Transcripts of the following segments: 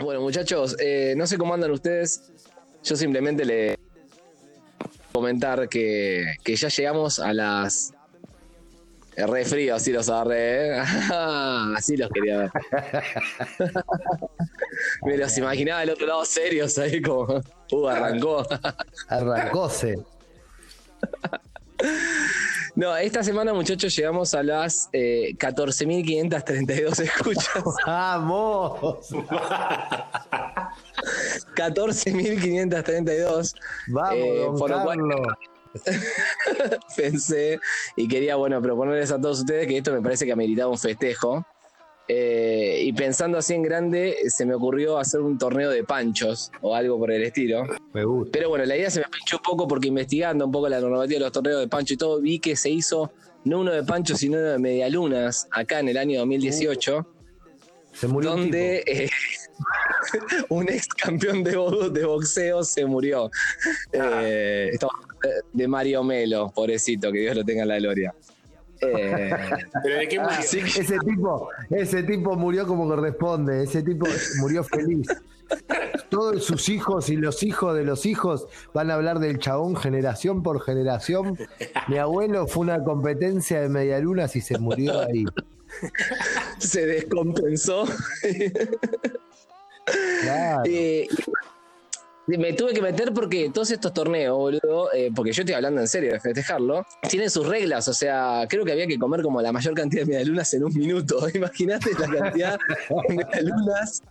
Bueno, muchachos, eh, no sé cómo andan ustedes. Yo simplemente le comentar que, que ya llegamos a las. Re frío, así los agarré, ¿eh? así los quería ver. Me los imaginaba del otro lado serios ahí como. Uh, arrancó. Arrancóse. No, esta semana, muchachos, llegamos a las eh, 14.532 escuchas. ¡Vamos! 14.532. Vamos, Eh, don por lo cual- Carlos. Pensé y quería, bueno, proponerles a todos ustedes que esto me parece que ameritaba un festejo. Eh, y pensando así en grande, se me ocurrió hacer un torneo de panchos o algo por el estilo. Me gusta. Pero bueno, la idea se me pinchó un poco porque investigando un poco la normativa de los torneos de pancho y todo, vi que se hizo no uno de pancho, sino uno de medialunas acá en el año 2018, Se murió un donde eh, un ex campeón de, bo- de boxeo se murió. Eh, estamos hablando de Mario Melo, pobrecito, que Dios lo tenga en la gloria. Eh, ¿Pero de qué murió? así que- Ese tipo, ese tipo murió como corresponde, ese tipo murió feliz. Todos sus hijos y los hijos de los hijos van a hablar del chabón generación por generación. Mi abuelo fue una competencia de medialunas y se murió ahí. se descompensó. Claro. Eh, me tuve que meter porque todos estos torneos, boludo, eh, porque yo estoy hablando en serio de festejarlo, tienen sus reglas. O sea, creo que había que comer como la mayor cantidad de medialunas en un minuto. Imagínate la cantidad de medialunas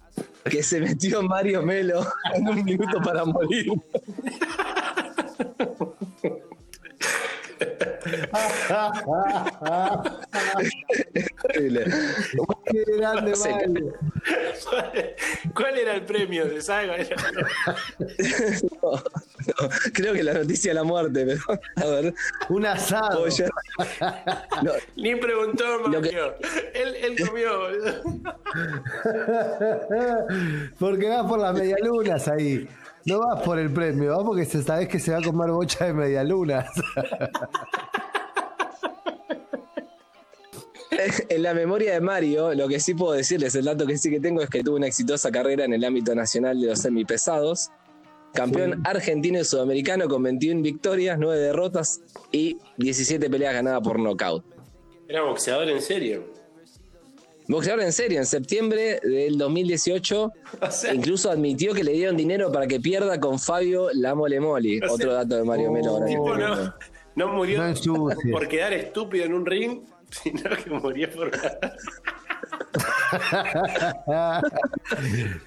que se metió Mario Melo en un minuto para morir. Horrible. Qué grande. Mario. ¿Cuál era el premio? ¿Se sabe cuál era? No, no, creo que la noticia de la muerte, pero a ver. Un asado. No, Ni preguntó que- Mario. Él, él comió, boludo. Porque vas por las medialunas ahí. No vas por el premio, vas porque sabés que se va a comer bocha de medialunas. En la memoria de Mario, lo que sí puedo decirles, el dato que sí que tengo es que tuvo una exitosa carrera en el ámbito nacional de los semipesados. Campeón Sí. argentino y sudamericano con 21 victorias, 9 derrotas y 17 peleas ganadas por nocaut. Era boxeador en serio. Boxeador en serio, en septiembre del 2018, O sea, incluso admitió que le dieron dinero para que pierda con Fabio La Mole Moli. O sea, Otro dato de Mario oh, Melo. no, no murió No por quedar estúpido en un ring, sino que murió por.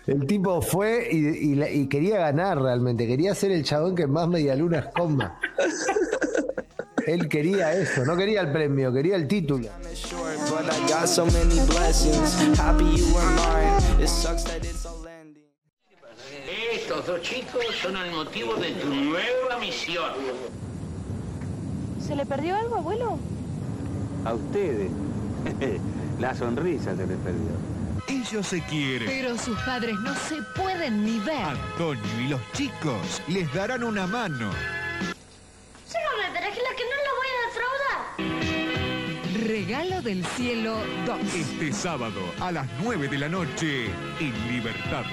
El tipo fue y, y la- y quería ganar realmente, quería ser el chabón que más medialunas coma. Él quería eso, no quería el premio, quería el título. Estos dos chicos son el motivo de tu nueva misión. ¿Se le perdió algo, abuelo? A ustedes. La sonrisa se les perdió. Ellos se quieren. Pero sus padres no se pueden ni ver. Antonio y los chicos les darán una mano. Que no lo voy a defraudar. Regalo del cielo 2. Este sábado a las 9 de la noche en Libertad.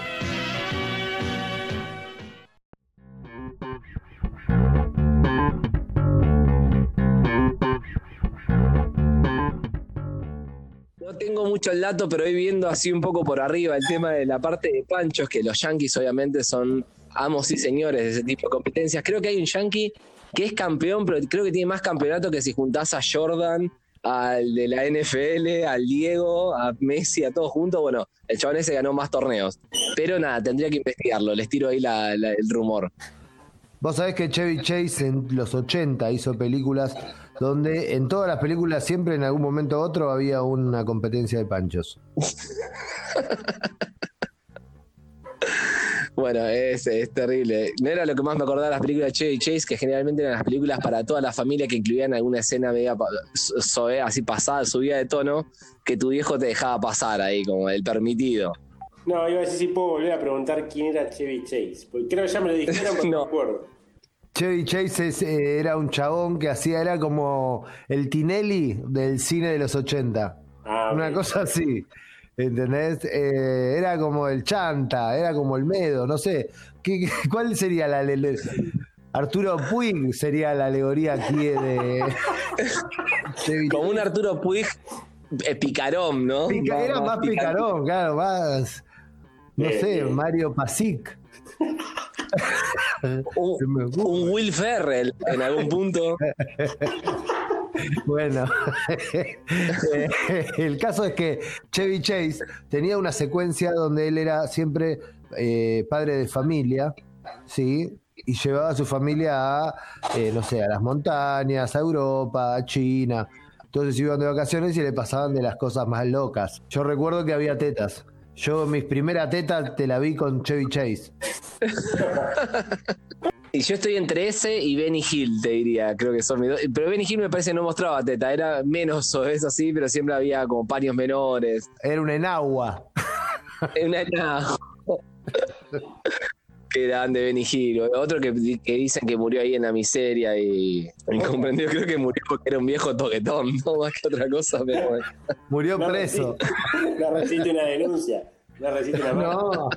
Tengo mucho el dato, pero hoy viendo así un poco por arriba el tema de la parte de panchos, que los yankees obviamente son amos y señores de ese tipo de competencias. Creo que hay un yankee que es campeón, pero creo que tiene más campeonato que si juntás a Jordan, al de la NFL, al Diego, a Messi, a todos juntos. Bueno, el chabón ese ganó más torneos. Pero nada, tendría que investigarlo. Les tiro ahí el rumor. Vos sabés que Chevy Chase en los 80 hizo películas donde en todas las películas siempre en algún momento u otro había una competencia de panchos. Bueno, es, es terrible. No era lo que más me acordaba de las películas de Chevy Chase, que generalmente eran las películas para toda la familia que incluían alguna escena media así pasada, subida de tono, que tu viejo te dejaba pasar ahí, como el permitido. No, iba a decir si puedo volver a preguntar quién era Chevy Chase. Porque creo que ya me lo dijeron, pero No. me acuerdo. Chevy Chase es, eh, era un chabón que hacía, era como el Tinelli del cine de los 80. Ah, Una cosa así. ¿Entendés? Eh, era como el chanta, era como el medo, no sé. ¿Qué, qué- cuál sería la. le- le- Arturo Puig sería la alegoría aquí de. de Como un Arturo Puig eh, picarón, ¿no? Pica- era más picarón, claro, más. No sé. Mario Pasic. Un, Will Ferrell en algún punto. Bueno, el caso es que Chevy Chase tenía una secuencia donde él era siempre eh, padre de familia, ¿sí? Y llevaba a su familia a, eh, no sé, a las montañas, a Europa, a China. Entonces iban de vacaciones y le pasaban de las cosas más locas. Yo recuerdo que había tetas. Yo mis primeras tetas te la vi con Chevy Chase. Y yo estoy entre ese y Benny Hill, te diría. Creo que son mis dos. Pero Benny Hill me parece que no mostraba teta. Era menos o es así, pero siempre había como paños menores. Era un enagua. Una, una- que eran de Hill. Otro que, que dicen que murió ahí en la miseria y incomprendido. Creo que murió porque era un viejo toquetón, no más que otra cosa. Pero bueno. Murió No preso. resiste- No resiste una denuncia. No resiste una No.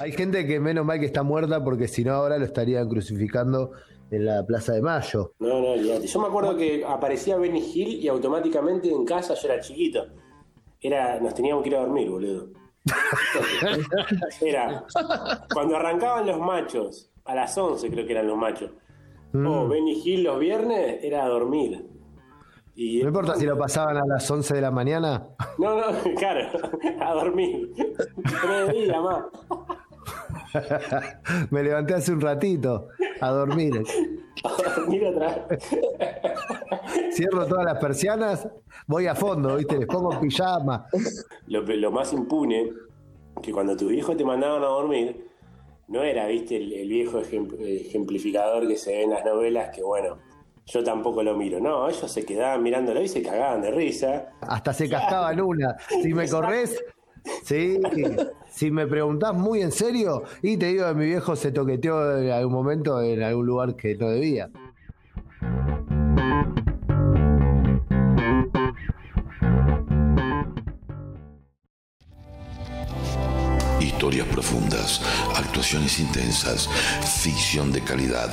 Hay gente que menos mal que está muerta porque si no ahora lo estarían crucificando en la Plaza de Mayo. No, no. Yo me acuerdo que aparecía Benny Hill y automáticamente en casa yo era chiquito. Era, nos teníamos que ir a dormir, boludo. Era, cuando arrancaban los machos, a las 11 creo que eran los machos. O Benny Hill los viernes era a dormir. Y, No importa si lo pasaban a las 11 de la mañana. No, no, claro, a dormir. Tres días más. Me levanté hace un ratito a dormir. A dormir otra vez. Cierro todas las persianas, voy a fondo, ¿viste? Les pongo pijama. Lo, lo más impune, que cuando tus hijos te mandaban a dormir, no era, viste, el, el viejo ejem- ejemplificador que se ve en las novelas, que bueno, yo tampoco lo miro. No, ellos se quedaban mirándolo y se cagaban de risa. Hasta se cascaban una. Si me corres, sí. Si me preguntás muy en serio, y te digo que mi viejo se toqueteó en algún momento en algún lugar que no debía. Historias profundas, actuaciones intensas, ficción de calidad,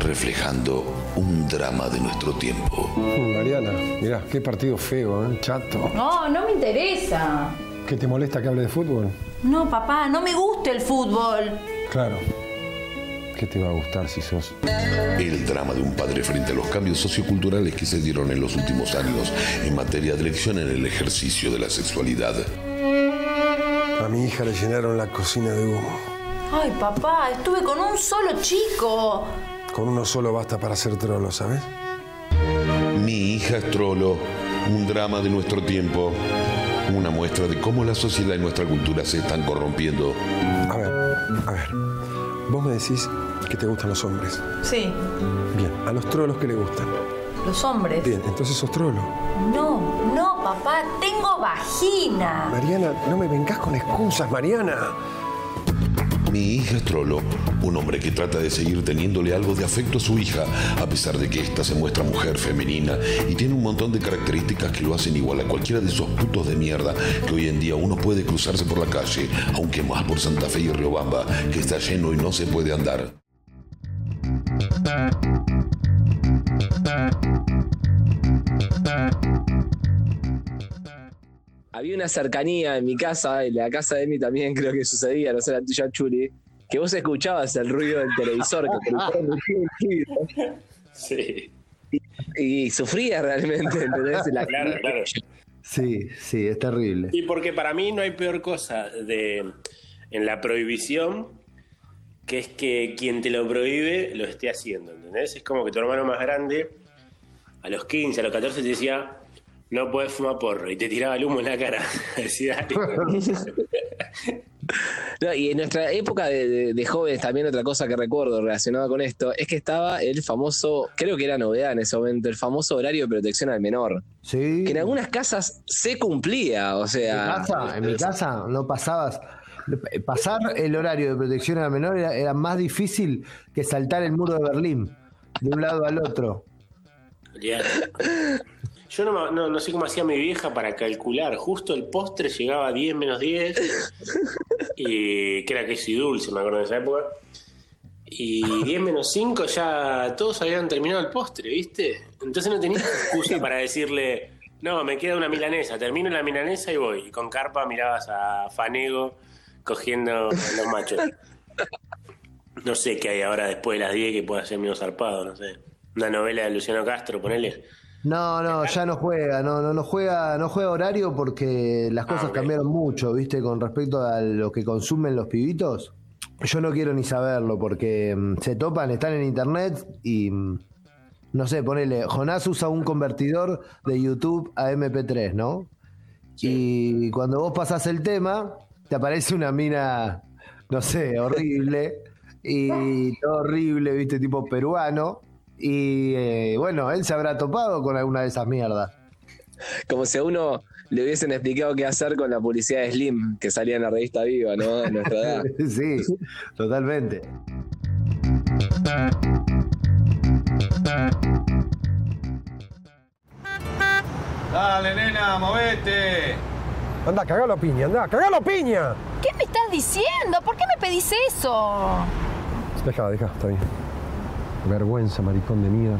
reflejando un drama de nuestro tiempo. Mariana, mirá, qué partido feo, ¿eh? chato. No, no me interesa. ¿Qué te molesta que hable de fútbol? No, papá, no me gusta el fútbol. Claro. ¿Qué te va a gustar si sos? El drama de un padre frente a los cambios socioculturales que se dieron en los últimos años en materia de elección en el ejercicio de la sexualidad. A mi hija le llenaron la cocina de humo. Ay, papá, estuve con un solo chico. Con uno solo basta para hacer trolo, ¿sabes? Mi hija es trolo, un drama de nuestro tiempo. Una muestra de cómo la sociedad y nuestra cultura se están corrompiendo. A ver, a ver. Vos me decís que te gustan los hombres. Sí, Bien, a los trolos que le gustan. los hombres. Bien, entonces sos trolo. No, no, papá, tengo vagina. Mariana, no me vengas con excusas, Mariana. Mi hija Trollo, un hombre que trata de seguir teniéndole algo de afecto a su hija, a pesar de que ésta se muestra mujer femenina y tiene un montón de características que lo hacen igual a cualquiera de esos putos de mierda que hoy en día uno puede cruzarse por la calle, aunque más por Santa Fe y Riobamba, que está lleno y no se puede andar. Había una cercanía en mi casa, en la casa de Emi también creo que sucedía, no sé la tuya, Chuli, que vos escuchabas el ruido del televisor, que el televisor Sí. y, y sufría realmente, ¿entendés? La- Claro, claro. Sí, sí, es terrible. Y porque para mí no hay peor cosa de en la prohibición que es que quien te lo prohíbe lo esté haciendo, ¿entendés? Es como que tu hermano más grande a los 15, a los 14 te decía no puedes fumar porro y te tiraba el humo en la cara. Decía, No, y en nuestra época de, de- de jóvenes también otra cosa que recuerdo relacionada con esto es que estaba el famoso, creo que era novedad en ese momento, el famoso horario de protección al menor. Sí. Que en algunas casas se cumplía, o En sea... mi casa, en mi casa no pasabas. Pasar el horario de protección a la menor era, era más difícil que saltar el muro de Berlín, de un lado al otro. Yo no, no, no sé cómo hacía mi vieja para calcular. Justo el postre llegaba a 10 menos 10. Y que era queso y dulce, me acuerdo de esa época. Y 10 menos 5 ya todos habían terminado el postre, ¿viste? Entonces no tenía excusa para decirle, no, me queda una milanesa, termino la milanesa y voy. Y con carpa mirabas a Fanego cogiendo los machos. No sé qué hay ahora después de las 10 que pueda ser medio zarpado, no sé. Una novela de Luciano Castro, ponele. No, no, ya no juega, no, no, no juega, no juega horario porque las cosas ok. cambiaron mucho, ¿viste? Con respecto a lo que consumen los pibitos. Yo no quiero ni saberlo porque mm, se topan, están en internet y mm, no sé, ponele, Jonás usa un convertidor de YouTube a MP3, ¿no? Y cuando vos pasás el tema, te aparece una mina, no sé, horrible y todo horrible, ¿viste? Tipo peruano. Y eh, bueno, él se habrá topado con alguna de esas mierdas. Como si a uno le hubiesen explicado qué hacer con la publicidad de Slim que salía en la revista Viva, ¿no? A nuestra edad. sí, totalmente. Dale, nena, movete. Anda, cagalo piña, anda, cagalo piña. ¿Qué me estás diciendo? ¿Por qué me pedís eso? Deja, deja, está bien. Vergüenza, maricón de mierda.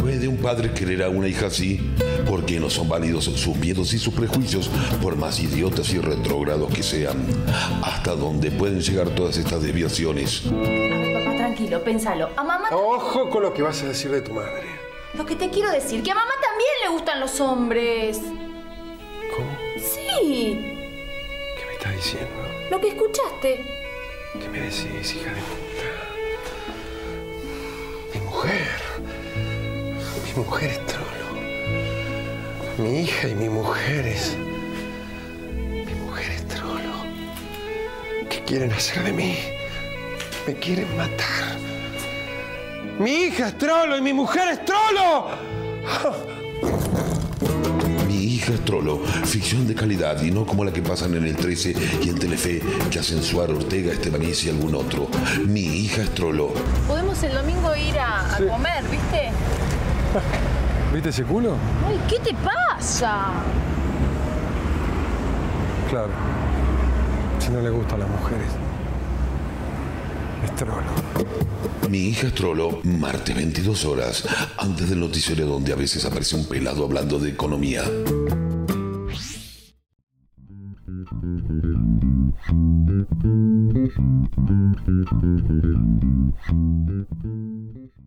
¿Puede un padre querer a una hija así? ¿Por qué no son válidos sus miedos y sus prejuicios, por más idiotas y retrógrados que sean? ¿Hasta dónde pueden llegar todas estas desviaciones? A ver, papá, tranquilo, pénsalo. A mamá. Ojo con lo que vas a decir de tu madre. Lo que te quiero decir, que a mamá también le gustan los hombres. ¿Cómo? Sí, ¿Qué me estás diciendo? lo que escuchaste. ¿Qué me decís, hija de puta? Mi mujer. Mi mujer es trolo. Mi hija y mi mujer es. Mi mujer es trolo. ¿Qué quieren hacer de mí? Me quieren matar. Mi hija es trolo y mi mujer es trolo. Mi hija es trolo, ficción de calidad y no como la que pasan en el 13 y en Telefe que hacen Suar, Ortega, Estebanís y algún otro. Mi hija es trolo. Podemos el domingo ir a, a comer, ¿viste? ¿Viste ese culo? Ay, ¿qué te pasa? Claro. Si no le gustan las mujeres. Mi hija es trolo, martes 22 horas, antes del noticiero donde a veces aparece un pelado hablando de economía.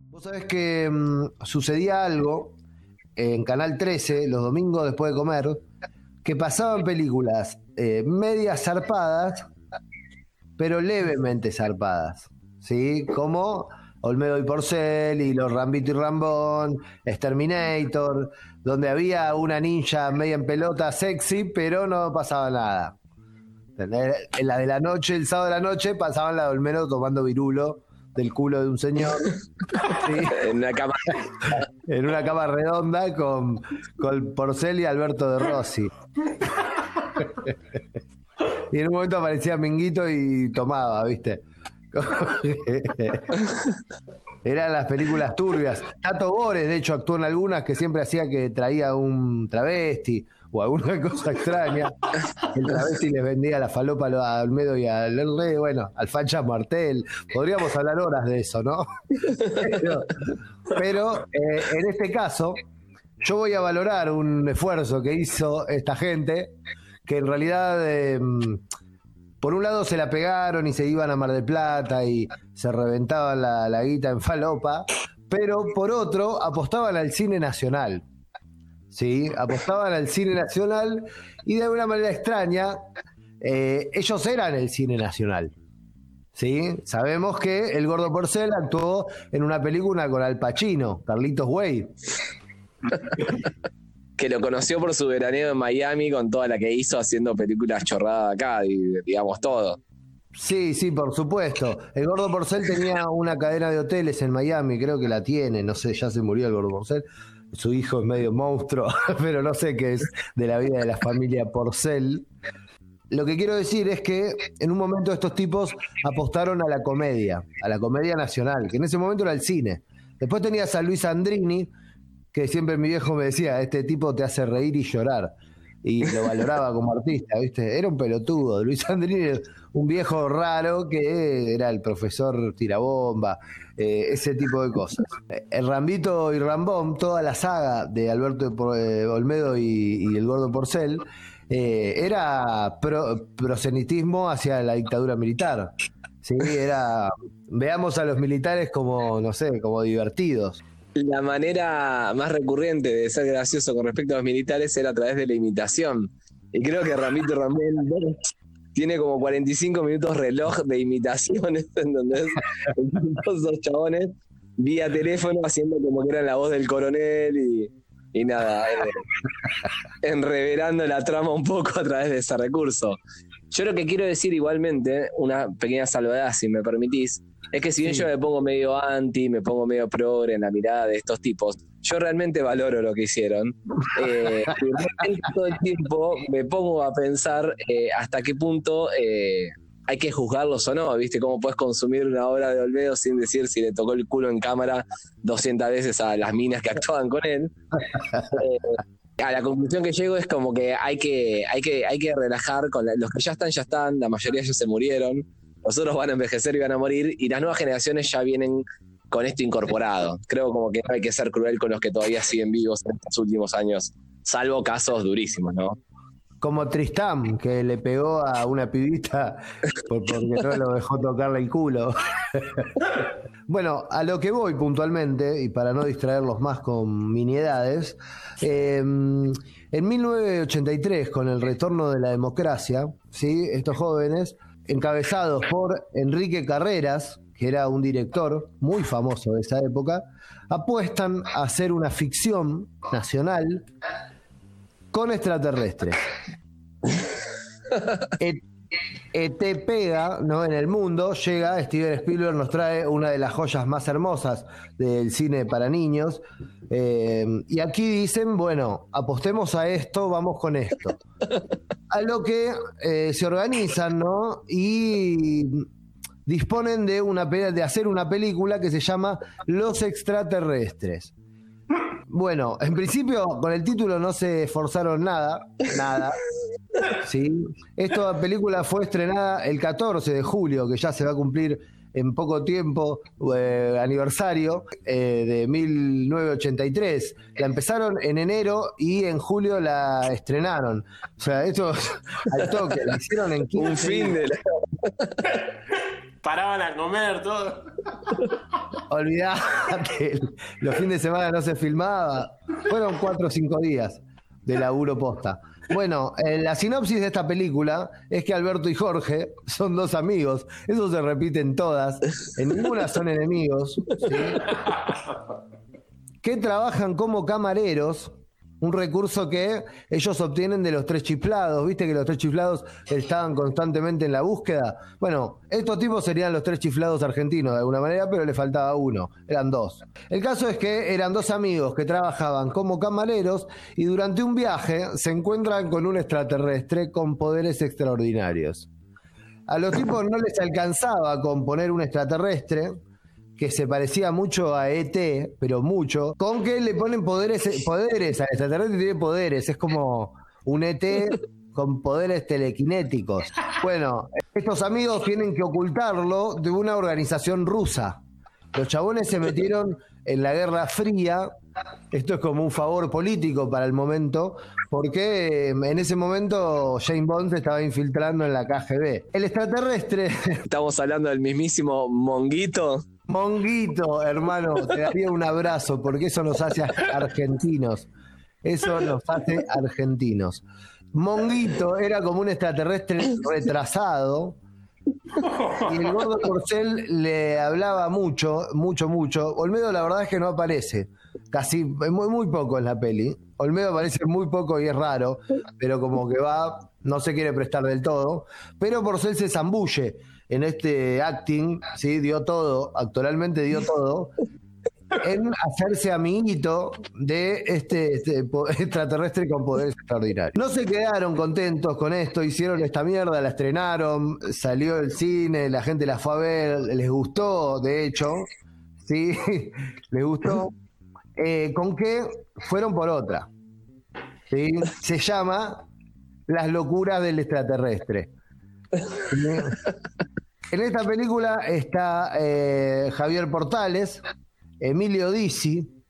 Vos sabés que mm, sucedía algo en Canal 13, los domingos después de comer, que pasaban películas eh, medias zarpadas, pero levemente zarpadas, ¿sí? Como Olmedo y Porcel y los Rambito y Rambón, Exterminator, donde había una ninja media en pelota sexy, pero no pasaba nada. ¿Entendés? En la de la noche, el sábado de la noche, pasaban la de Olmedo tomando virulo del culo de un señor. Sí. En una cama. En una cama redonda con, con Porcel y Alberto de Rossi. Y en un momento aparecía Minguito y tomaba, ¿viste? Eran las películas turbias. Tato Bores, de hecho, actuó en algunas que siempre hacía que traía un travesti o alguna cosa extraña. El travesti les vendía la falopa a Olmedo y al rey, bueno, al Facha Martel. Podríamos hablar horas de eso, ¿no? Pero, eh, en este caso, yo voy a valorar un esfuerzo que hizo esta gente, que en realidad, eh, por un lado se la pegaron y se iban a Mar del Plata y se reventaban la, la guita en falopa, pero por otro apostaban al cine nacional. ¿sí? Apostaban al cine nacional y de alguna manera extraña, eh, ellos eran el cine nacional. ¿sí? Sabemos que el Gordo Porcel actuó en una película con Al Pacino, Carlitos Way. que lo conoció por su veraneo en Miami con toda la que hizo haciendo películas chorradas acá, y, digamos todo. Sí, sí, por supuesto. El Gordo Porcel tenía una cadena de hoteles en Miami, creo que la tiene, no sé, ya se murió el Gordo Porcel. Su hijo es medio monstruo, pero no sé qué es de la vida de la familia Porcel. lo que quiero decir es que en un momento estos tipos apostaron a la comedia, a la comedia nacional, que en ese momento era el cine. Después tenías a Luis Andrini, que siempre mi viejo me decía, este tipo te hace reír y llorar. Y lo valoraba como artista, ¿viste? Era un pelotudo. Luis Andrini un viejo raro que era el profesor tirabomba, eh, ese tipo de cosas. El Rambito y Rambón, toda la saga de Alberto eh, Olmedo y, el Gordo Porcel, eh, era pro- prosenitismo hacia la dictadura militar. Era. Veamos a los militares como, no sé, como divertidos. La manera más recurrente de ser gracioso con respecto a los militares era a través de la imitación. Y creo que Ramito Ramel tiene como 45 minutos reloj de imitaciones, en donde todos esos chabones vía teléfono haciendo como que eran la voz del coronel y, y nada, enreverando la trama un poco a través de ese recurso. Yo lo que quiero decir igualmente, una pequeña salvedad, si me permitís, es que si bien Sí. yo me pongo medio anti, me pongo medio progre en la mirada de estos tipos, yo realmente valoro lo que hicieron. Eh, todo el tiempo me pongo a pensar eh, hasta qué punto eh, hay que juzgarlos o no, ¿viste? ¿Cómo puedes consumir una obra de Olmedo sin decir si le tocó el culo en cámara 200 veces a las minas que actuaban con él? Eh, a la conclusión que llego es como que hay que, hay que, hay que relajar con la- los que ya están, ya están, la mayoría ya se murieron, los otros van a envejecer y van a morir, y las nuevas generaciones ya vienen con esto incorporado. Creo como que no hay que ser cruel con los que todavía siguen vivos en estos últimos años, salvo casos durísimos, ¿no? Como Tristán, que le pegó a una pibita por- porque no lo dejó tocarle el culo. bueno, a lo que voy puntualmente, y para no distraerlos más con miniedades, eh, en 1983, con el retorno de la democracia, ¿sí? estos jóvenes, encabezados por Enrique Carreras, que era un director muy famoso de esa época, apuestan a hacer una ficción nacional con extraterrestres. Et- ET pega ¿no? en el mundo, llega, Steven Spielberg nos trae una de las joyas más hermosas del cine para niños. eh, y aquí dicen, bueno, apostemos a esto, vamos con esto. A lo que eh, se organizan, ¿no? Y disponen de, una, de hacer una película que se llama Los extraterrestres. Bueno, en principio con el título no se esforzaron nada, nada. ¿sí? Esta película fue estrenada el 14 de julio, que ya se va a cumplir en poco tiempo, eh, aniversario eh, de 1983. La empezaron en enero y en julio la estrenaron. O sea, esto al toque, la hicieron en 15 Un fin de la... Paraban a comer todo. Olvidate, los fines de semana no se filmaba. Fueron cuatro o cinco días de laburo posta. Bueno, eh, la sinopsis de esta película es que Alberto y Jorge son dos amigos. Eso se repite en todas. En ninguna son enemigos. Que trabajan como camareros. Un recurso que ellos obtienen de los tres chiflados. Viste que los tres chiflados estaban constantemente en la búsqueda. Bueno, estos tipos serían los tres chiflados argentinos de alguna manera, pero le faltaba uno. Eran dos. El caso es que eran dos amigos que trabajaban como camareros y durante un viaje se encuentran con un extraterrestre con poderes extraordinarios. A los tipos no les alcanzaba con poner un extraterrestre que se parecía mucho a ET, pero mucho, con que le ponen poderes, poderes al extraterrestre tiene poderes, es como un ET con poderes telequinéticos. Bueno, estos amigos tienen que ocultarlo de una organización rusa. Los chabones se metieron en la Guerra Fría. Esto es como un favor político para el momento, porque eh, en ese momento Jane Bond se estaba infiltrando en la KGB. El extraterrestre, Estamos hablando del mismísimo Monguito. Monguito, hermano, te daría un abrazo, porque eso nos hace argentinos. Eso nos hace argentinos. Monguito era como un extraterrestre retrasado. Y el gordo Porcel le hablaba mucho, mucho, mucho. Olmedo, la verdad es que no aparece. Casi, muy, muy poco en la peli. Olmedo aparece muy poco y es raro, pero como que va, no se quiere prestar del todo. Pero Porcel se zambulle en este acting, ¿sí? Dio todo, actualmente dio todo. en hacerse amiguito de este, este extraterrestre con poderes extraordinarios. No se quedaron contentos con esto, hicieron esta mierda, la estrenaron, salió del cine, la gente la fue a ver, les gustó, de hecho, sí, les gustó. Eh, ¿Con qué? Fueron por otra. ¿sí? Se llama Las locuras del extraterrestre. En esta película está eh, Javier Portales, Emilio Dizzi,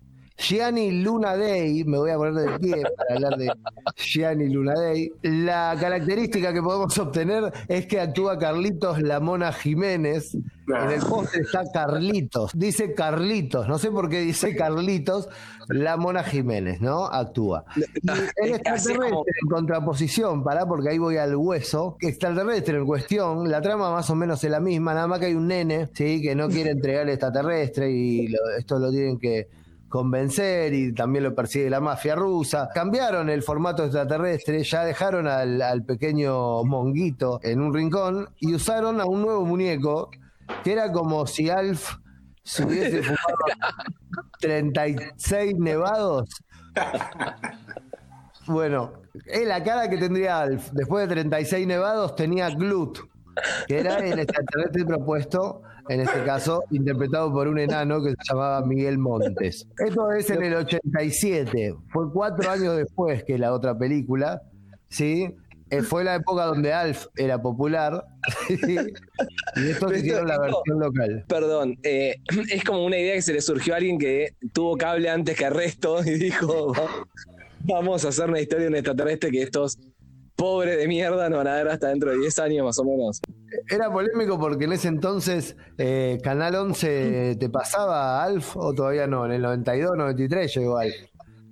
Gianni Luna Day, me voy a poner de pie para hablar de Gianni Luna Day. La característica que podemos obtener es que actúa Carlitos La Mona Jiménez. En el póster está Carlitos, dice Carlitos, no sé por qué dice Carlitos, La Mona Jiménez, ¿no? Actúa. Y el extraterrestre en contraposición, pará, porque ahí voy al hueso. Extraterrestre en cuestión, la trama más o menos es la misma, nada más que hay un nene, ¿sí? Que no quiere entregar el extraterrestre y lo- esto lo tienen que convencer y también lo persigue la mafia rusa. Cambiaron el formato extraterrestre, ya dejaron al, al pequeño monguito en un rincón y usaron a un nuevo muñeco que era como si Alf se hubiese fumado 36 nevados. Bueno, es la cara que tendría Alf. Después de 36 nevados tenía Glut, que era el extraterrestre propuesto, en este caso, interpretado por un enano que se llamaba Miguel Montes. Esto es en el 87. Fue cuatro años después que la otra película, ¿sí? Eh, fue la época donde Alf era popular. ¿sí? Y estos hicieron la versión local. Perdón, eh, es como una idea que se le surgió a alguien que tuvo cable antes que el resto y dijo, "Va- vamos a hacer una historia de un extraterrestre que estos pobres de mierda no van a ver hasta dentro de 10 años más o menos. Era polémico porque en ese entonces eh, Canal 11 te pasaba Alf o todavía no, en el 92, 93 llegó Alf.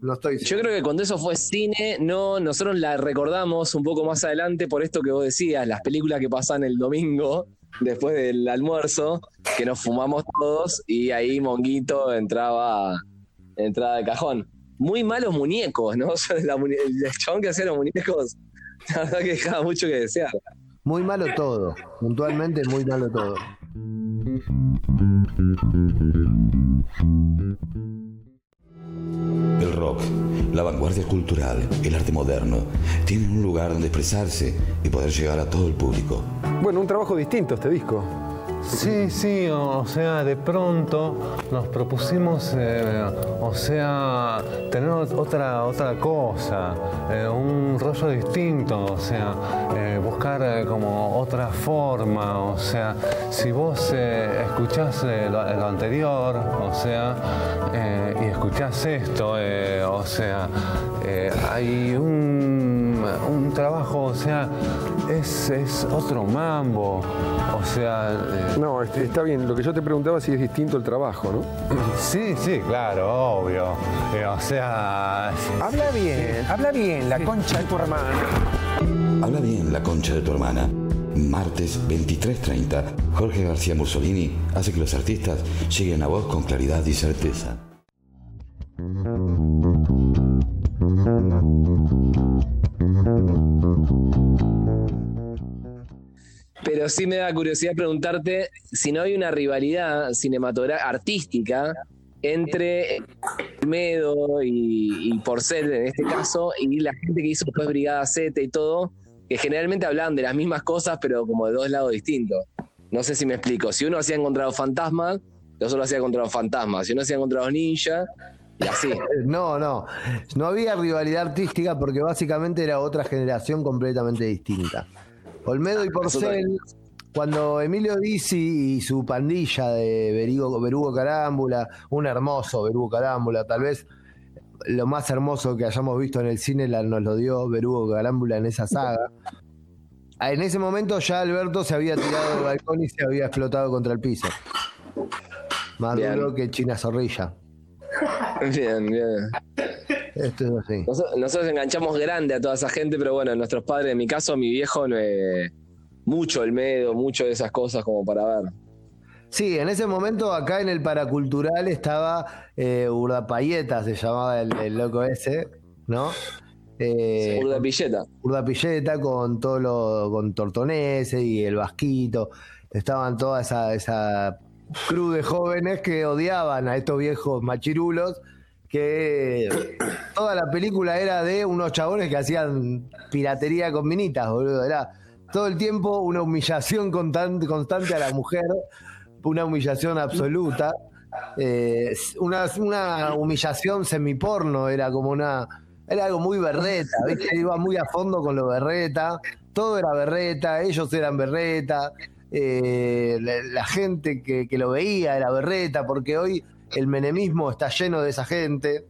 No estoy Yo creo que cuando eso fue cine, no, nosotros la recordamos un poco más adelante por esto que vos decías, las películas que pasan el domingo, después del almuerzo, que nos fumamos todos y ahí Monguito entraba, entraba de cajón. Muy malos muñecos, ¿no? El chabón que hacía los muñecos, la verdad que dejaba mucho que desear. Muy malo todo, puntualmente muy malo todo. El rock, la vanguardia cultural, el arte moderno, tienen un lugar donde expresarse y poder llegar a todo el público. Bueno, un trabajo distinto este disco. Sí, sí, o, sea, de pronto nos propusimos, eh, o sea, tener otra, otra cosa, eh, un rollo distinto, o sea, eh, buscar como otra forma, o sea, si vos escuchás lo, anterior, o sea, y escuchás esto, o sea, hay un, un trabajo, o sea, es, es otro mambo, o sea... eh, No, este, está bien. Lo que yo te preguntaba si es distinto el trabajo, ¿no? Sí, sí, claro, obvio. Eh, o sea... Habla bien, habla bien, la concha de tu hermana. Habla bien la concha de tu hermana. Martes 23.30, Jorge García Mussolini hace que los artistas lleguen a vos con claridad y certeza. Pero sí me da curiosidad preguntarte si no hay una rivalidad cinematográfica, artística, entre Medo y, y Porcel en este caso, y la gente que hizo después Brigada Z y todo, que generalmente hablaban de las mismas cosas, pero como de dos lados distintos. No sé si me explico. Si uno hacía contra los fantasmas, los otros hacía contra los fantasmas. Si uno hacía contra los ninjas, y así. No, no. No había rivalidad artística porque básicamente era otra generación completamente distinta. Olmedo y Porcel, cuando Emilio Dizzi y su pandilla de Berigo, Berugo Carámbula, un hermoso Berugo Carámbula, tal vez lo más hermoso que hayamos visto en el cine la- nos lo dio Berugo Carámbula en esa saga. En ese momento ya Alberto se había tirado del balcón y se había explotado contra el piso. Más Bien. duro que China Zorrilla. Bien, bien. Esto es así. Nosotros, nosotros enganchamos grande a toda esa gente, pero bueno, nuestros padres, en mi caso, mi viejo, no es mucho el medo, mucho de esas cosas como para ver. Sí, en ese momento acá en el paracultural estaba eh, Urdapayeta, se llamaba el, el loco ese, ¿no? Eh, Urdapilleta. Urdapilleta con todo lo, con Tortonese y el Vasquito, estaban toda esa, esa crew de jóvenes que odiaban a estos viejos machirulos, que toda la película era de unos chabones que hacían piratería con minitas, boludo. Era todo el tiempo una humillación constante, a la mujer, una humillación absoluta. Eh, una, una humillación semiporno, era como una. Era algo muy berreta, ¿viste? Iba muy a fondo con lo berreta, todo era berreta, ellos eran berreta, eh, la, la gente que, que lo veía era berreta, porque hoy el menemismo está lleno de esa gente,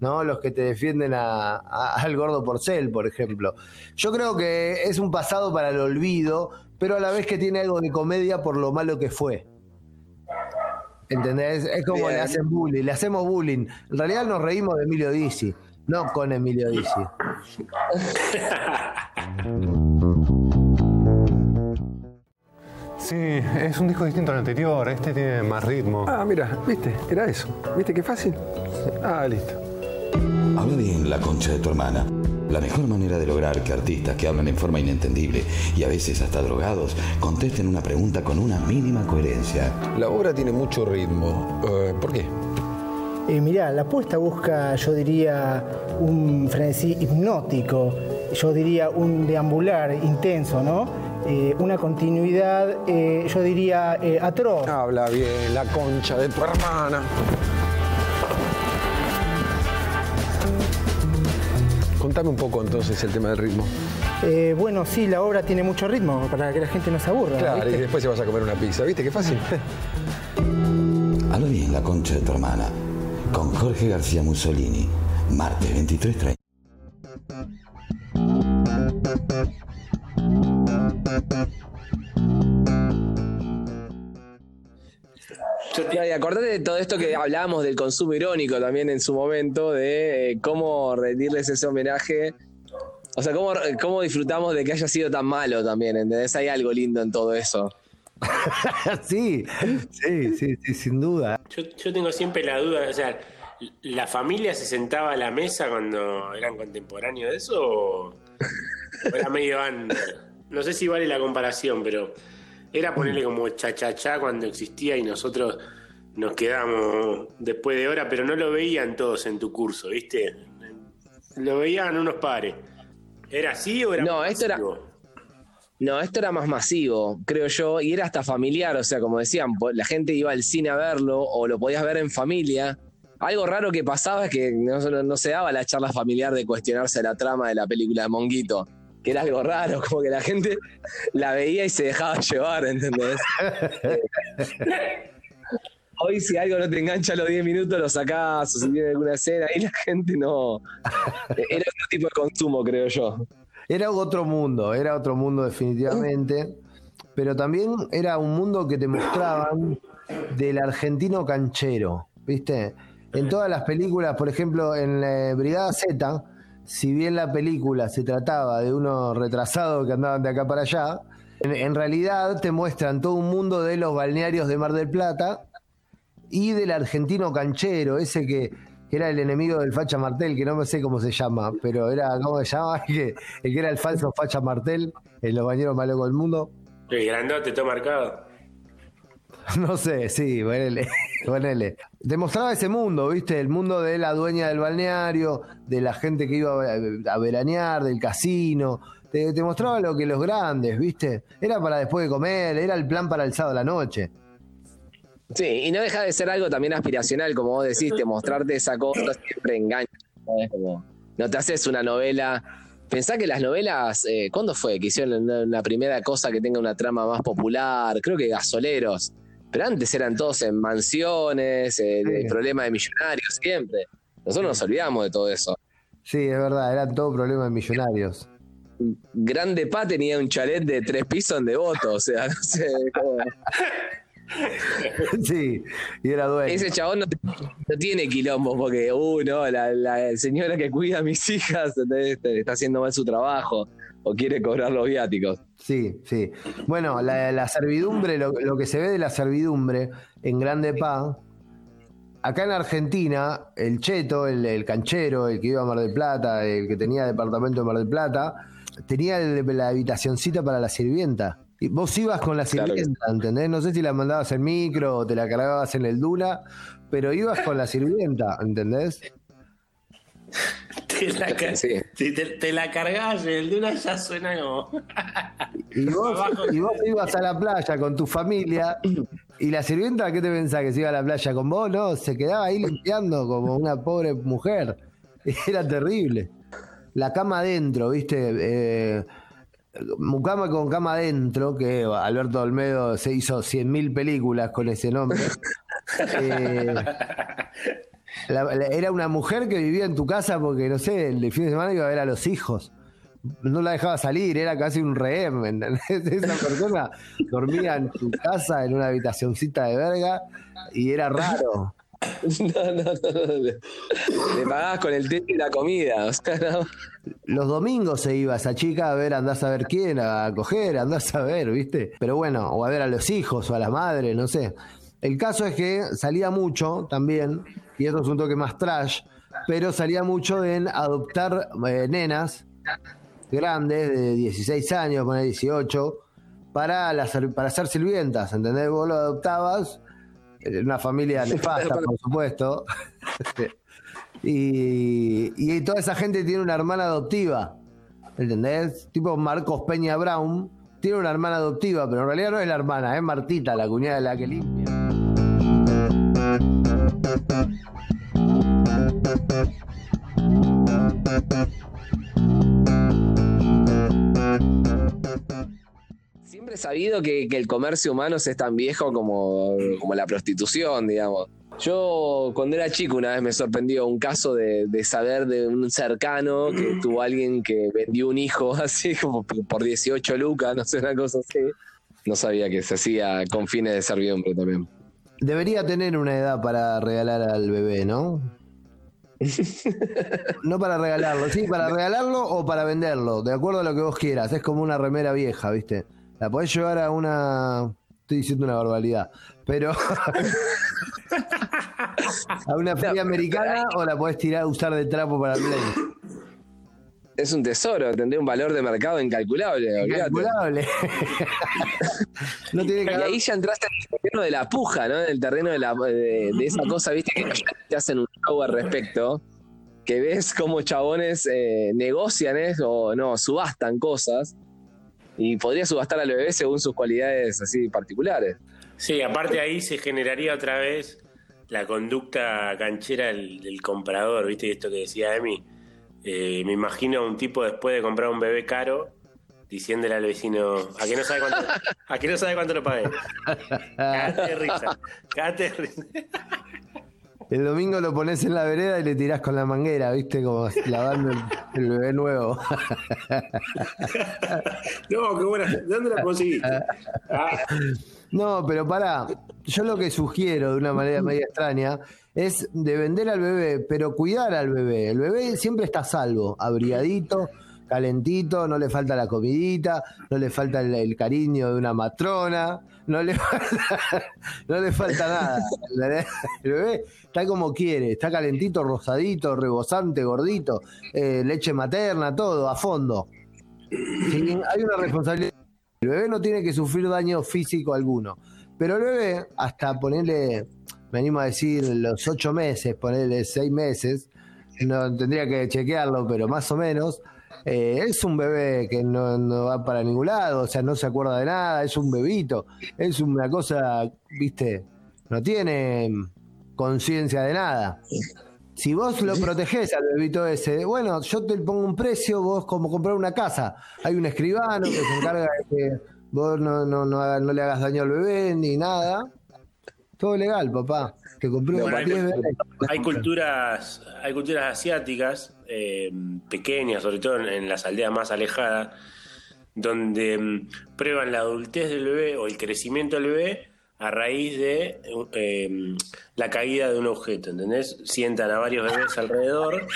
¿no? Los que te defienden a- a- al gordo porcel, por ejemplo. Yo creo que es un pasado para el olvido, pero a la vez que tiene algo de comedia por lo malo que fue. ¿Entendés? Es como Bien. le hacen bullying, le hacemos bullying. En realidad nos reímos de Emilio Dizzi, no con Emilio Dizzi. Sí, es un disco distinto al anterior, este tiene más ritmo. Ah, mira, viste, era eso. ¿Viste qué fácil? Ah, listo. Habla bien la concha de tu hermana. La mejor manera de lograr que artistas que hablan en forma inentendible y a veces hasta drogados contesten una pregunta con una mínima coherencia. La obra tiene mucho ritmo. Eh, ¿Por qué? Eh, mirá, la apuesta busca, yo diría, un frenesí hipnótico, yo diría un deambular intenso, ¿no? Eh, una continuidad, eh, yo diría, eh, atroz. Habla bien, la concha de tu hermana. Contame un poco entonces el tema del ritmo. Eh, bueno, sí, la obra tiene mucho ritmo para que la gente no se aburra. Claro, y después se vas a comer una pizza. ¿Viste qué fácil? Habla bien la concha de tu hermana. Con Jorge García Mussolini. Martes 23.30. Y acordate de todo esto que hablábamos del consumo irónico también en su momento, de eh, cómo rendirles ese homenaje. O sea, cómo, cómo disfrutamos de que haya sido tan malo también, ¿entendés? Hay algo lindo en todo eso. sí, sí, sí, sí, sin duda. Yo, yo tengo siempre la duda, o sea, ¿la familia se sentaba a la mesa cuando eran contemporáneos de eso o, o era medio under? No sé si vale la comparación, pero era ponerle como cha-cha-cha cuando existía y nosotros nos quedamos después de hora, pero no lo veían todos en tu curso, ¿viste? Lo veían unos pares. ¿Era así o era No, esto era- masivo? No, esto era más masivo, creo yo, y era hasta familiar, o sea, como decían, la gente iba al cine a verlo o lo podías ver en familia. Algo raro que pasaba es que no se daba la charla familiar de cuestionarse la trama de la película de Monguito, que era algo raro, como que la gente la veía y se dejaba llevar, ¿entendés? Hoy si algo no te engancha a los 10 minutos lo sacás o si tiene alguna escena y la gente no... Era otro tipo de consumo, creo yo. Era otro mundo, era otro mundo definitivamente, pero también era un mundo que te mostraban del argentino canchero, ¿viste? En todas las películas, por ejemplo, en la Brigada Z, si bien la película se trataba de unos retrasados que andaban de acá para allá, en, realidad te muestran todo un mundo de los balnearios de Mar del Plata y del argentino canchero, ese que, que era el enemigo del Facha Martel, que no me sé cómo se llama, pero era, ¿cómo se llama? El que, era el falso Facha Martel, en los bañeros más locos del mundo. El grandote, todo marcado. No sé, sí, ponele, ponele. Demostraba ese mundo, ¿viste? El mundo de la dueña del balneario, de la gente que iba a, veranear, del casino. Te, mostraba lo que los grandes, ¿viste? Era para después de comer, era el plan para el sábado a la noche. Sí, y no deja de ser algo también aspiracional, como vos decís, te mostrarte esa cosa siempre engaña. ¿no? No te haces una novela. Pensá que las novelas, eh, ¿cuándo fue que hicieron la primera cosa que tenga una trama más popular? Creo que gasoleros. Pero antes eran todos en mansiones, eh, de problema de millonarios, siempre. Nosotros nos olvidamos de todo eso. Sí, es verdad, eran todo problemas de millonarios. Grande Pa tenía un chalet de tres pisos en devoto, o sea, no sé. Sí, y era dueño. Ese chabón no, no tiene quilombo porque, uh, no, la, la señora que cuida a mis hijas ¿entendés? está haciendo mal su trabajo o quiere cobrar los viáticos. Sí, sí. Bueno, la, la servidumbre, lo, lo que se ve de la servidumbre en Grande Pa, acá en Argentina, el cheto, el, el canchero, el que iba a Mar del Plata, el que tenía departamento en Mar del Plata, tenía el- la habitacioncita para la sirvienta. Y vos ibas con la Claro sirvienta, ¿entendés? No sé si la mandabas en micro o te la cargabas en el Duna, pero ibas con la sirvienta, ¿entendés? Te la, ca- si te, te la cargabas en el Duna ya suena como. Y vos, y vos ibas a la playa con tu familia y la sirvienta, ¿qué te pensás? ¿Que se iba a la playa con vos? No, se quedaba ahí limpiando como una pobre mujer. Era terrible. La cama adentro, ¿viste? Eh, Mucama con cama adentro, que Alberto Olmedo se hizo 100.000 películas con ese nombre. Eh, la- la- era una mujer que vivía en tu casa porque, no sé, el fin de semana iba a ver a los hijos. No la dejaba salir, era casi un rehén. Esa persona dormía en tu casa en una habitacioncita de verga y era raro. No, no, no, no, Le, le pagabas con el té y la comida. O sea, no. Los domingos se iba esa chica a ver, andás a ver quién, a coger, andás a ver, ¿viste? Pero bueno, o a ver a los hijos o a la madre, no sé. El caso es que salía mucho también, y esto es un toque más trash, pero salía mucho en adoptar eh, nenas grandes de 16 años, poner 18, para, las, para ser sirvientas, ¿entendés? Vos lo adoptabas, una familia nefasta, por supuesto. y, y toda esa gente tiene una hermana adoptiva, ¿entendés? Tipo Marcos Peña Brown, tiene una hermana adoptiva, pero en realidad no es la hermana, es Martita, la cuñada de la que limpia. Siempre he sabido que, que el comercio humano es tan viejo como, como la prostitución, digamos. Yo cuando era chico una vez me sorprendió un caso de, de saber de un cercano que tuvo alguien que vendió un hijo así como por por 18 lucas, no sé, una cosa así. No sabía que se hacía con fines de servidumbre también. Debería tener una edad para regalar al bebé, ¿no? No para regalarlo, sí, para regalarlo o para venderlo, de acuerdo a lo que vos quieras. Es como una remera vieja, ¿viste? La podés llevar a una. Estoy diciendo una barbaridad, pero. a una feria americana o la podés tirar, usar de trapo para el play. Es un tesoro, tendría un valor de mercado incalculable. Incalculable. no tiene que Y ahí ya entraste en el terreno de la puja, ¿no? En el terreno de, la, de, de esa cosa, viste, que ya te hacen un show al respecto, que ves cómo chabones eh, negocian eso, o no, subastan cosas, y podría subastar al bebé según sus cualidades así particulares. Sí, aparte ahí se generaría otra vez la conducta canchera del, del comprador, ¿viste? Y esto que decía Emi. Eh, me imagino a un tipo después de comprar un bebé caro diciéndole al vecino, ¿a que no sabe cuánto, a que no sabe cuánto lo pagué? Cagate de risa, cagate de risa. El domingo lo pones en la vereda y le tirás con la manguera, ¿viste? Como lavando el, el bebé nuevo. No, qué buena, ¿de dónde la conseguiste? Ah, No, pero pará, yo lo que sugiero de una manera media extraña es de vender al bebé, pero cuidar al bebé. El bebé siempre está a salvo, abrigadito, calentito, no le falta la comidita, no le falta el, cariño de una matrona, no le falta, no le falta nada. El bebé está como quiere, está calentito, rosadito, rebosante, gordito, eh, leche materna, todo, a fondo. Hay una responsabilidad. El bebé no tiene que sufrir daño físico alguno. Pero el bebé, hasta ponerle, me animo a decir, los ocho meses, ponerle seis meses, no tendría que chequearlo, pero más o menos, eh, es un bebé que no, no va para ningún lado, o sea, no se acuerda de nada, es un bebito, es una cosa, viste, no tiene conciencia de nada. Si vos lo protegés al bebito ese, bueno, yo te pongo un precio, vos como comprar una casa. Hay un escribano que se encarga de que vos no, no, no, haga- no le hagas daño al bebé ni nada. Todo legal, papá. Compré Bueno, hay, culturas, hay culturas asiáticas eh, pequeñas, sobre todo en, en las aldeas más alejadas, donde mm, prueban la adultez del bebé o el crecimiento del bebé a raíz de eh, la caída de un objeto, ¿entendés? Sientan a varios bebés alrededor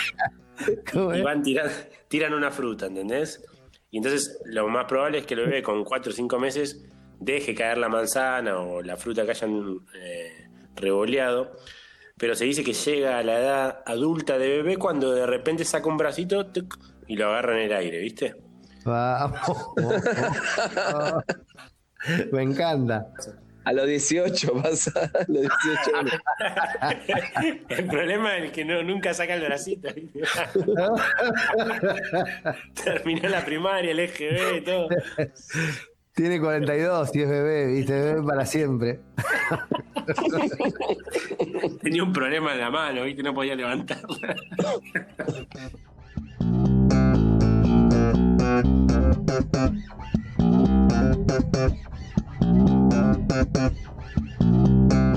y van tiran, tiran una fruta, ¿entendés? Y entonces lo más probable es que el bebé con 4 o 5 meses deje caer la manzana o la fruta que hayan eh, revoleado, pero se dice que llega a la edad adulta de bebé cuando de repente saca un bracito tuc, y lo agarra en el aire, ¿viste? Vamos. Me encanta. A los 18 pasa. A los 18 años. El problema es que no, nunca saca el bracito. Terminó la primaria, el EGB, todo. Tiene 42 y es bebé, viste, bebé para siempre. Tenía un problema en la mano, viste, no podía levantarla.